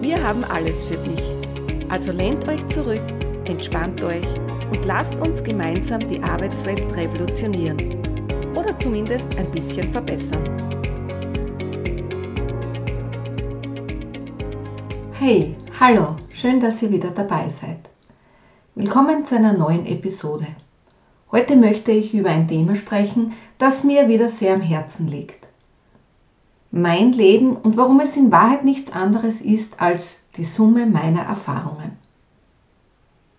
Wir haben alles für dich. Also lehnt euch zurück, entspannt euch und lasst uns gemeinsam die Arbeitswelt revolutionieren. Oder zumindest ein bisschen verbessern. Hey, hallo, schön, dass ihr wieder dabei seid. Willkommen zu einer neuen Episode. Heute möchte ich über ein Thema sprechen, das mir wieder sehr am Herzen liegt mein Leben und warum es in Wahrheit nichts anderes ist als die Summe meiner Erfahrungen.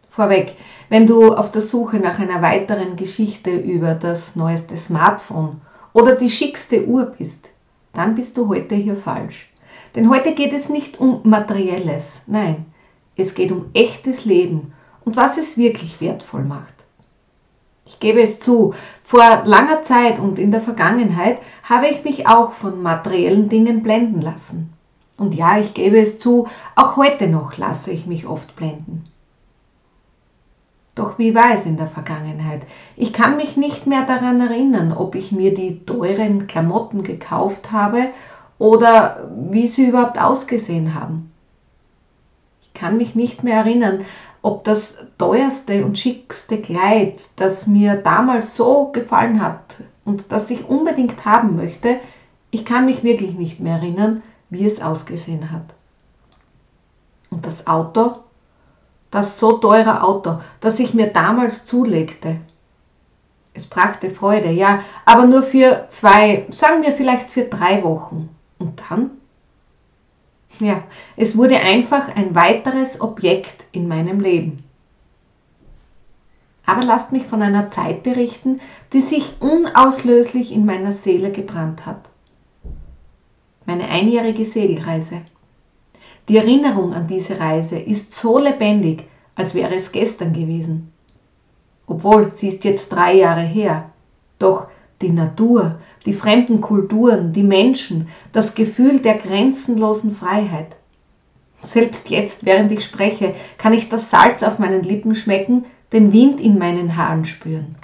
Vorweg, wenn du auf der Suche nach einer weiteren Geschichte über das neueste Smartphone oder die schickste Uhr bist, dann bist du heute hier falsch. Denn heute geht es nicht um materielles, nein, es geht um echtes Leben und was es wirklich wertvoll macht. Ich gebe es zu, vor langer Zeit und in der Vergangenheit habe ich mich auch von materiellen Dingen blenden lassen. Und ja, ich gebe es zu, auch heute noch lasse ich mich oft blenden. Doch wie war es in der Vergangenheit? Ich kann mich nicht mehr daran erinnern, ob ich mir die teuren Klamotten gekauft habe oder wie sie überhaupt ausgesehen haben. Ich kann mich nicht mehr erinnern, ob das teuerste und schickste Kleid, das mir damals so gefallen hat und das ich unbedingt haben möchte, ich kann mich wirklich nicht mehr erinnern, wie es ausgesehen hat. Und das Auto, das so teure Auto, das ich mir damals zulegte. Es brachte Freude, ja, aber nur für zwei, sagen wir vielleicht für drei Wochen. Und dann? Ja, es wurde einfach ein weiteres Objekt in meinem Leben. Aber lasst mich von einer Zeit berichten, die sich unauslöslich in meiner Seele gebrannt hat. Meine einjährige Segelreise. Die Erinnerung an diese Reise ist so lebendig, als wäre es gestern gewesen. Obwohl, sie ist jetzt drei Jahre her. Doch die Natur, die fremden Kulturen, die Menschen, das Gefühl der grenzenlosen Freiheit. Selbst jetzt, während ich spreche, kann ich das Salz auf meinen Lippen schmecken, den Wind in meinen Haaren spüren.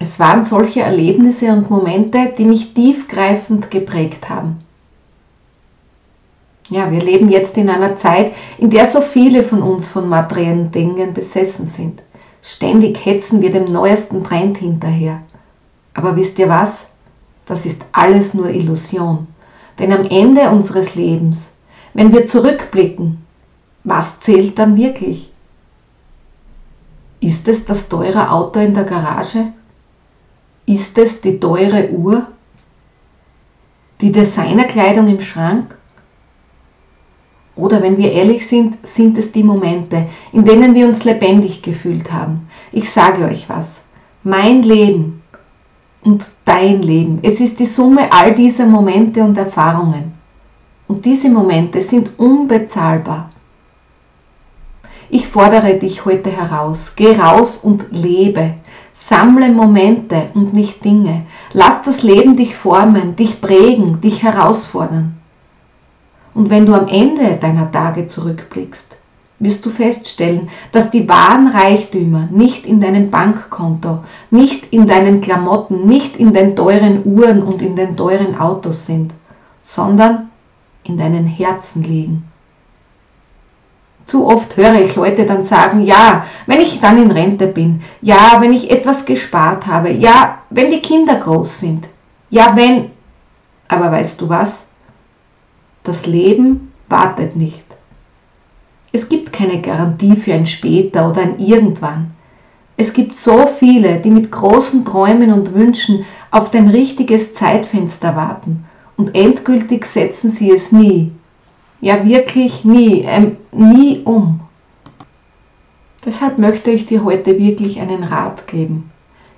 Es waren solche Erlebnisse und Momente, die mich tiefgreifend geprägt haben. Ja, wir leben jetzt in einer Zeit, in der so viele von uns von materiellen Dingen besessen sind. Ständig hetzen wir dem neuesten Trend hinterher. Aber wisst ihr was? Das ist alles nur Illusion. Denn am Ende unseres Lebens, wenn wir zurückblicken, was zählt dann wirklich? Ist es das teure Auto in der Garage? Ist es die teure Uhr? Die Designerkleidung im Schrank? Oder wenn wir ehrlich sind, sind es die Momente, in denen wir uns lebendig gefühlt haben. Ich sage euch was. Mein Leben und dein Leben, es ist die Summe all dieser Momente und Erfahrungen. Und diese Momente sind unbezahlbar. Ich fordere dich heute heraus. Geh raus und lebe. Sammle Momente und nicht Dinge. Lass das Leben dich formen, dich prägen, dich herausfordern. Und wenn du am Ende deiner Tage zurückblickst, wirst du feststellen, dass die wahren Reichtümer nicht in deinem Bankkonto, nicht in deinen Klamotten, nicht in den teuren Uhren und in den teuren Autos sind, sondern in deinen Herzen liegen. Zu oft höre ich Leute dann sagen, ja, wenn ich dann in Rente bin, ja, wenn ich etwas gespart habe, ja, wenn die Kinder groß sind, ja, wenn. Aber weißt du was? Das Leben wartet nicht. Es gibt keine Garantie für ein später oder ein irgendwann. Es gibt so viele, die mit großen Träumen und Wünschen auf dein richtiges Zeitfenster warten und endgültig setzen sie es nie. Ja, wirklich nie, ähm, nie um. Deshalb möchte ich dir heute wirklich einen Rat geben.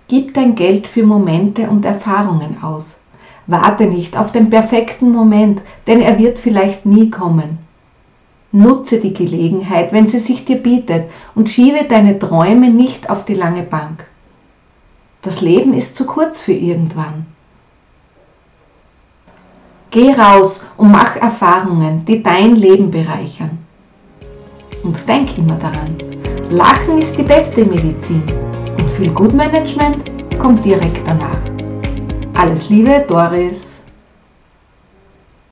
Gib dein Geld für Momente und Erfahrungen aus. Warte nicht auf den perfekten Moment, denn er wird vielleicht nie kommen. Nutze die Gelegenheit, wenn sie sich dir bietet und schiebe deine Träume nicht auf die lange Bank. Das Leben ist zu kurz für irgendwann. Geh raus und mach Erfahrungen, die dein Leben bereichern. Und denk immer daran, Lachen ist die beste Medizin und viel Gutmanagement kommt direkt danach. Alles Liebe, Doris.